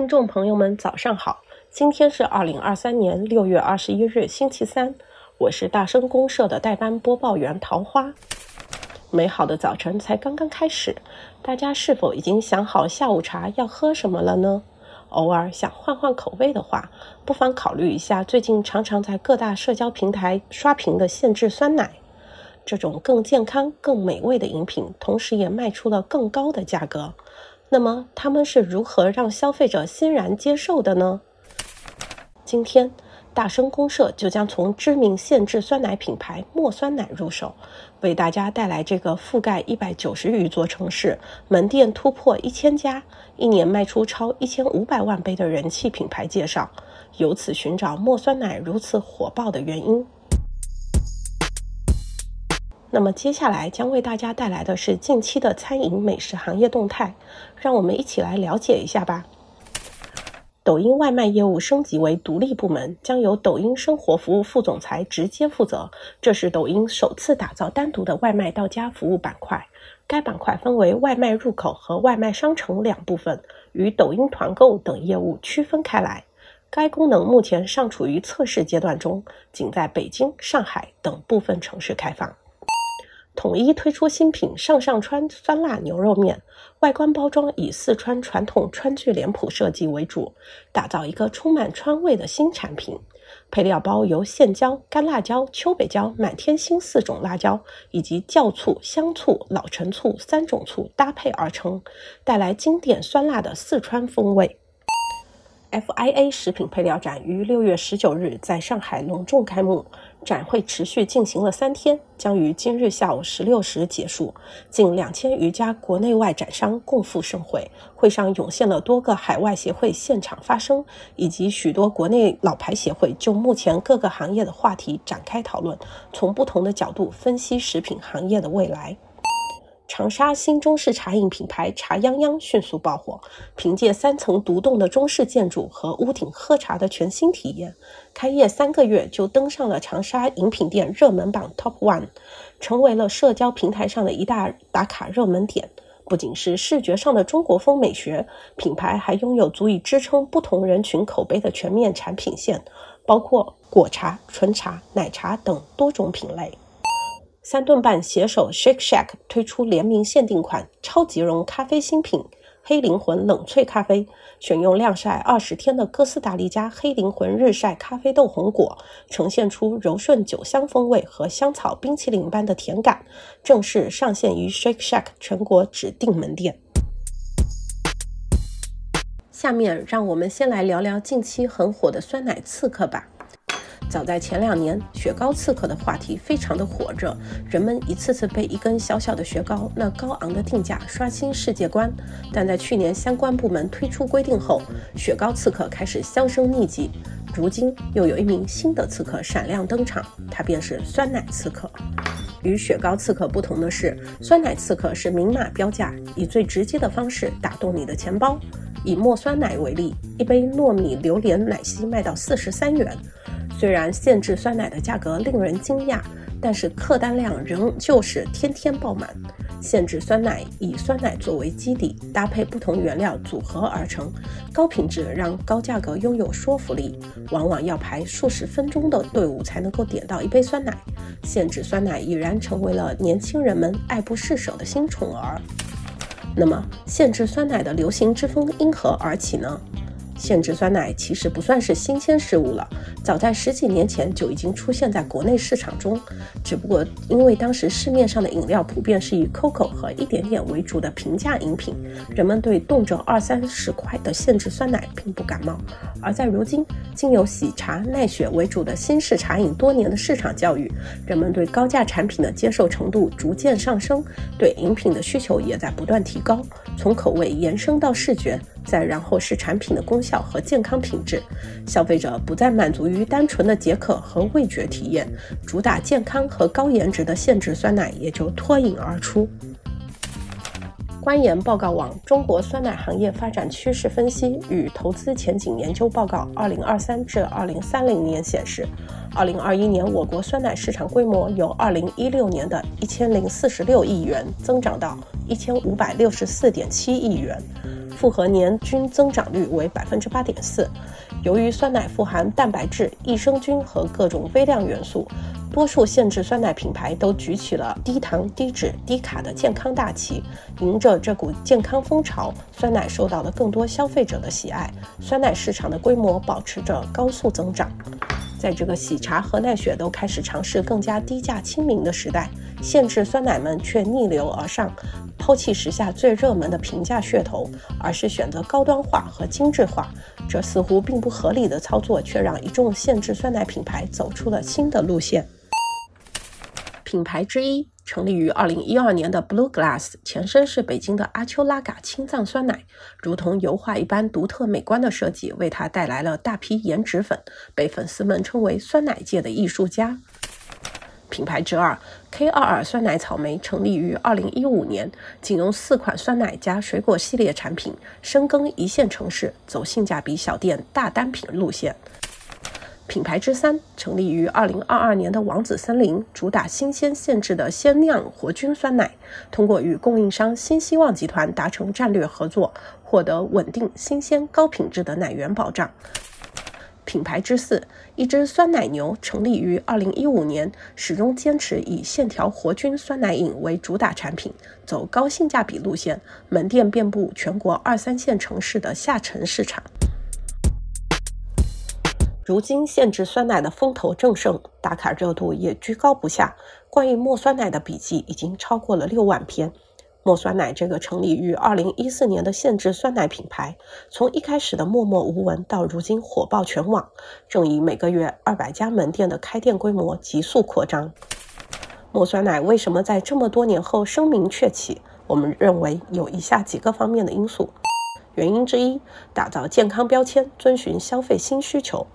听众朋友们，早上好！今天是二零二三年六月二十一日，星期三。我是大声公社的代班播报员桃花。美好的早晨才刚刚开始，大家是否已经想好下午茶要喝什么了呢？偶尔想换换口味的话，不妨考虑一下最近常常在各大社交平台刷屏的限制酸奶。这种更健康、更美味的饮品，同时也卖出了更高的价格。那么他们是如何让消费者欣然接受的呢？今天大生公社就将从知名限制酸奶品牌墨酸奶入手，为大家带来这个覆盖一百九十余座城市、门店突破一千家、一年卖出超一千五百万杯的人气品牌介绍，由此寻找墨酸奶如此火爆的原因。那么接下来将为大家带来的是近期的餐饮美食行业动态，让我们一起来了解一下吧。抖音外卖业务升级为独立部门，将由抖音生活服务副总裁直接负责。这是抖音首次打造单独的外卖到家服务板块，该板块分为外卖入口和外卖商城两部分，与抖音团购等业务区分开来。该功能目前尚处于测试阶段中，仅在北京、上海等部分城市开放。统一推出新品上上川酸辣牛肉面，外观包装以四川传统川剧脸谱设计为主，打造一个充满川味的新产品。配料包由线椒、干辣椒、秋北椒、满天星四种辣椒以及酵醋、香醋、老陈醋三种醋搭配而成，带来经典酸辣的四川风味。FIA 食品配料展于六月十九日在上海隆重开幕。展会持续进行了三天，将于今日下午十六时结束。近两千余家国内外展商共赴盛会，会上涌现了多个海外协会现场发声，以及许多国内老牌协会就目前各个行业的话题展开讨论，从不同的角度分析食品行业的未来。长沙新中式茶饮品牌茶泱泱迅速爆火，凭借三层独栋的中式建筑和屋顶喝茶的全新体验，开业三个月就登上了长沙饮品店热门榜 Top One，成为了社交平台上的一大打卡热门点。不仅是视觉上的中国风美学，品牌还拥有足以支撑不同人群口碑的全面产品线，包括果茶、纯茶、奶茶等多种品类。三顿半携手 Shake Shack 推出联名限定款超级浓咖啡新品——黑灵魂冷萃咖啡，选用晾晒二十天的哥斯达黎加黑灵魂日晒咖啡豆红果，呈现出柔顺酒香风味和香草冰淇淋般的甜感，正式上线于 Shake Shack 全国指定门店。下面让我们先来聊聊近期很火的酸奶刺客吧。早在前两年，雪糕刺客的话题非常的火热，人们一次次被一根小小的雪糕那高昂的定价刷新世界观。但在去年相关部门推出规定后，雪糕刺客开始销声匿迹。如今又有一名新的刺客闪亮登场，他便是酸奶刺客。与雪糕刺客不同的是，酸奶刺客是明码标价，以最直接的方式打动你的钱包。以墨酸奶为例，一杯糯米榴莲奶昔卖到四十三元。虽然限制酸奶的价格令人惊讶，但是客单量仍旧是天天爆满。限制酸奶以酸奶作为基底，搭配不同原料组合而成，高品质让高价格拥有说服力。往往要排数十分钟的队伍才能够点到一杯酸奶。限制酸奶已然成为了年轻人们爱不释手的新宠儿。那么，限制酸奶的流行之风因何而起呢？限制酸奶其实不算是新鲜事物了，早在十几年前就已经出现在国内市场中。只不过因为当时市面上的饮料普遍是以 COCO 和一点点为主的平价饮品，人们对动辄二三十块的限制酸奶并不感冒。而在如今，经由喜茶、奈雪为主的新式茶饮多年的市场教育，人们对高价产品的接受程度逐渐上升，对饮品的需求也在不断提高。从口味延伸到视觉。再然后是产品的功效和健康品质，消费者不再满足于单纯的解渴和味觉体验，主打健康和高颜值的现制酸奶也就脱颖而出。观研报告网中国酸奶行业发展趋势分析与投资前景研究报告（二零二三至二零三零年）显示，二零二一年我国酸奶市场规模由二零一六年的一千零四十六亿元增长到一千五百六十四点七亿元。复合年均增长率为百分之八点四。由于酸奶富含蛋白质、益生菌和各种微量元素，多数限制酸奶品牌都举起了低糖、低脂、低卡的健康大旗。迎着这股健康风潮，酸奶受到了更多消费者的喜爱，酸奶市场的规模保持着高速增长。在这个喜茶和奈雪都开始尝试更加低价亲民的时代，限制酸奶们却逆流而上，抛弃时下最热门的平价噱头，而是选择高端化和精致化。这似乎并不合理的操作，却让一众限制酸奶品牌走出了新的路线。品牌之一。成立于二零一二年的 Blue Glass，前身是北京的阿丘拉嘎青藏酸奶，如同油画一般独特美观的设计，为它带来了大批颜值粉，被粉丝们称为酸奶界的艺术家。品牌之二 K 二二酸奶草莓成立于二零一五年，仅用四款酸奶加水果系列产品，深耕一线城市，走性价比小店大单品路线。品牌之三成立于二零二二年的王子森林，主打新鲜现制的鲜酿活菌酸奶，通过与供应商新希望集团达成战略合作，获得稳定、新鲜、高品质的奶源保障。品牌之四，一只酸奶牛成立于二零一五年，始终坚持以线条活菌酸奶饮为主打产品，走高性价比路线，门店遍布全国二三线城市的下沉市场。如今限制酸奶的风头正盛，打卡热度也居高不下。关于墨酸奶的笔记已经超过了六万篇。墨酸奶这个成立于二零一四年的限制酸奶品牌，从一开始的默默无闻到如今火爆全网，正以每个月二百家门店的开店规模急速扩张。墨酸奶为什么在这么多年后声名鹊起？我们认为有以下几个方面的因素。原因之一，打造健康标签，遵循消费新需求。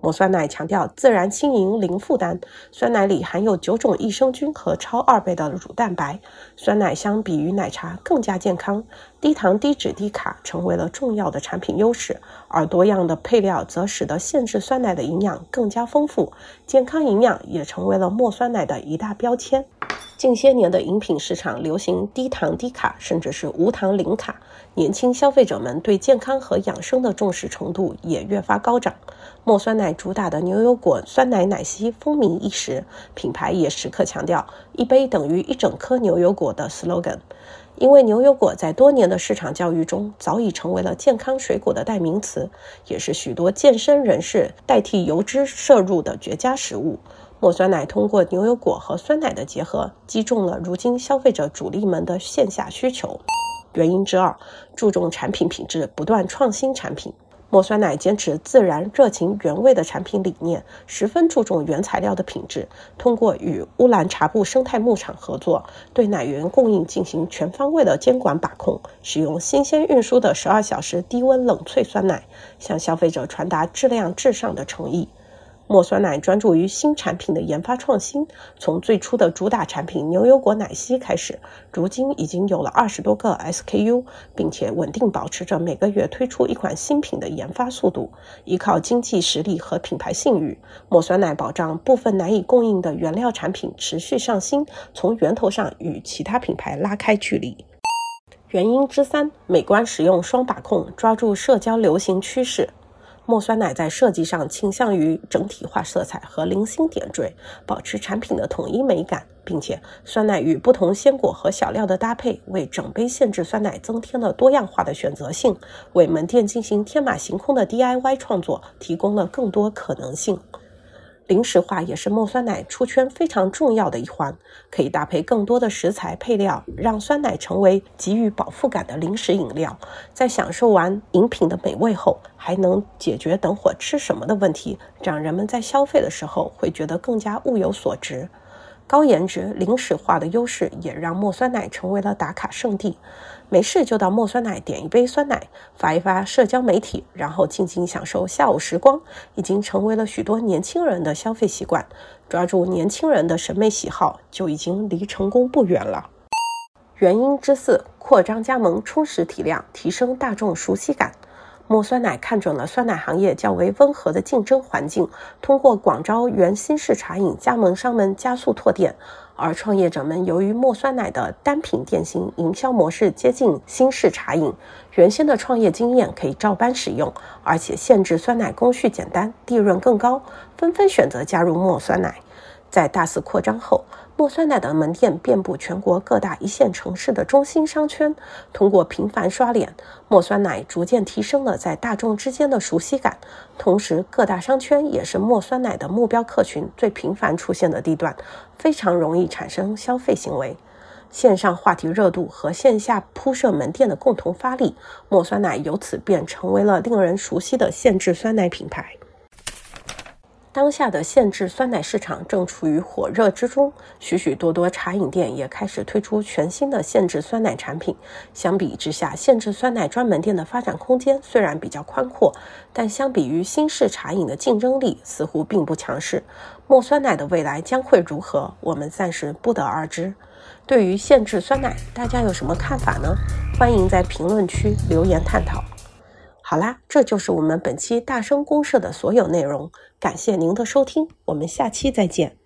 抹酸奶强调自然、轻盈、零负担。酸奶里含有九种益生菌和超二倍的乳蛋白，酸奶相比于奶茶更加健康。低糖、低脂、低卡成为了重要的产品优势，而多样的配料则使得限制酸奶的营养更加丰富。健康营养也成为了墨酸奶的一大标签。近些年的饮品市场流行低糖、低卡，甚至是无糖、零卡，年轻消费者们对健康和养生的重视程度也越发高涨。墨酸奶主打的牛油果酸奶奶昔风靡一时，品牌也时刻强调“一杯等于一整颗牛油果”的 slogan。因为牛油果在多年的市场教育中早已成为了健康水果的代名词，也是许多健身人士代替油脂摄入的绝佳食物。墨酸奶通过牛油果和酸奶的结合，击中了如今消费者主力们的线下需求。原因之二，注重产品品质，不断创新产品。墨酸奶坚持自然、热情、原味的产品理念，十分注重原材料的品质。通过与乌兰察布生态牧场合作，对奶源供应进行全方位的监管把控，使用新鲜运输的十二小时低温冷萃酸奶，向消费者传达质量至上的诚意。墨酸奶专注于新产品的研发创新，从最初的主打产品牛油果奶昔开始，如今已经有了二十多个 SKU，并且稳定保持着每个月推出一款新品的研发速度。依靠经济实力和品牌信誉，墨酸奶保障部分难以供应的原料产品持续上新，从源头上与其他品牌拉开距离。原因之三，美观实用双把控，抓住社交流行趋势。墨酸奶在设计上倾向于整体化色彩和零星点缀，保持产品的统一美感，并且酸奶与不同鲜果和小料的搭配，为整杯限制酸奶增添了多样化的选择性，为门店进行天马行空的 DIY 创作提供了更多可能性。零食化也是梦酸奶出圈非常重要的一环，可以搭配更多的食材配料，让酸奶成为给予饱腹感的零食饮料。在享受完饮品的美味后，还能解决等会吃什么的问题，让人们在消费的时候会觉得更加物有所值。高颜值、零食化的优势也让墨酸奶成为了打卡圣地。没事就到墨酸奶点一杯酸奶，发一发社交媒体，然后静静享受下午时光，已经成为了许多年轻人的消费习惯。抓住年轻人的审美喜好，就已经离成功不远了。原因之四：扩张加盟，充实体量，提升大众熟悉感。墨酸奶看准了酸奶行业较为温和的竞争环境，通过广招原新式茶饮加盟商们加速拓店。而创业者们由于墨酸奶的单品店型营销模式接近新式茶饮，原先的创业经验可以照搬使用，而且限制酸奶工序简单，利润更高，纷纷选择加入墨酸奶。在大肆扩张后，墨酸奶的门店遍布全国各大一线城市的中心商圈。通过频繁刷脸，墨酸奶逐渐提升了在大众之间的熟悉感。同时，各大商圈也是墨酸奶的目标客群最频繁出现的地段，非常容易产生消费行为。线上话题热度和线下铺设门店的共同发力，墨酸奶由此便成为了令人熟悉的限制酸奶品牌。当下的限制酸奶市场正处于火热之中，许许多多茶饮店也开始推出全新的限制酸奶产品。相比之下，限制酸奶专门店的发展空间虽然比较宽阔，但相比于新式茶饮的竞争力似乎并不强势。墨酸奶的未来将会如何，我们暂时不得而知。对于限制酸奶，大家有什么看法呢？欢迎在评论区留言探讨。好啦，这就是我们本期大声公社的所有内容。感谢您的收听，我们下期再见。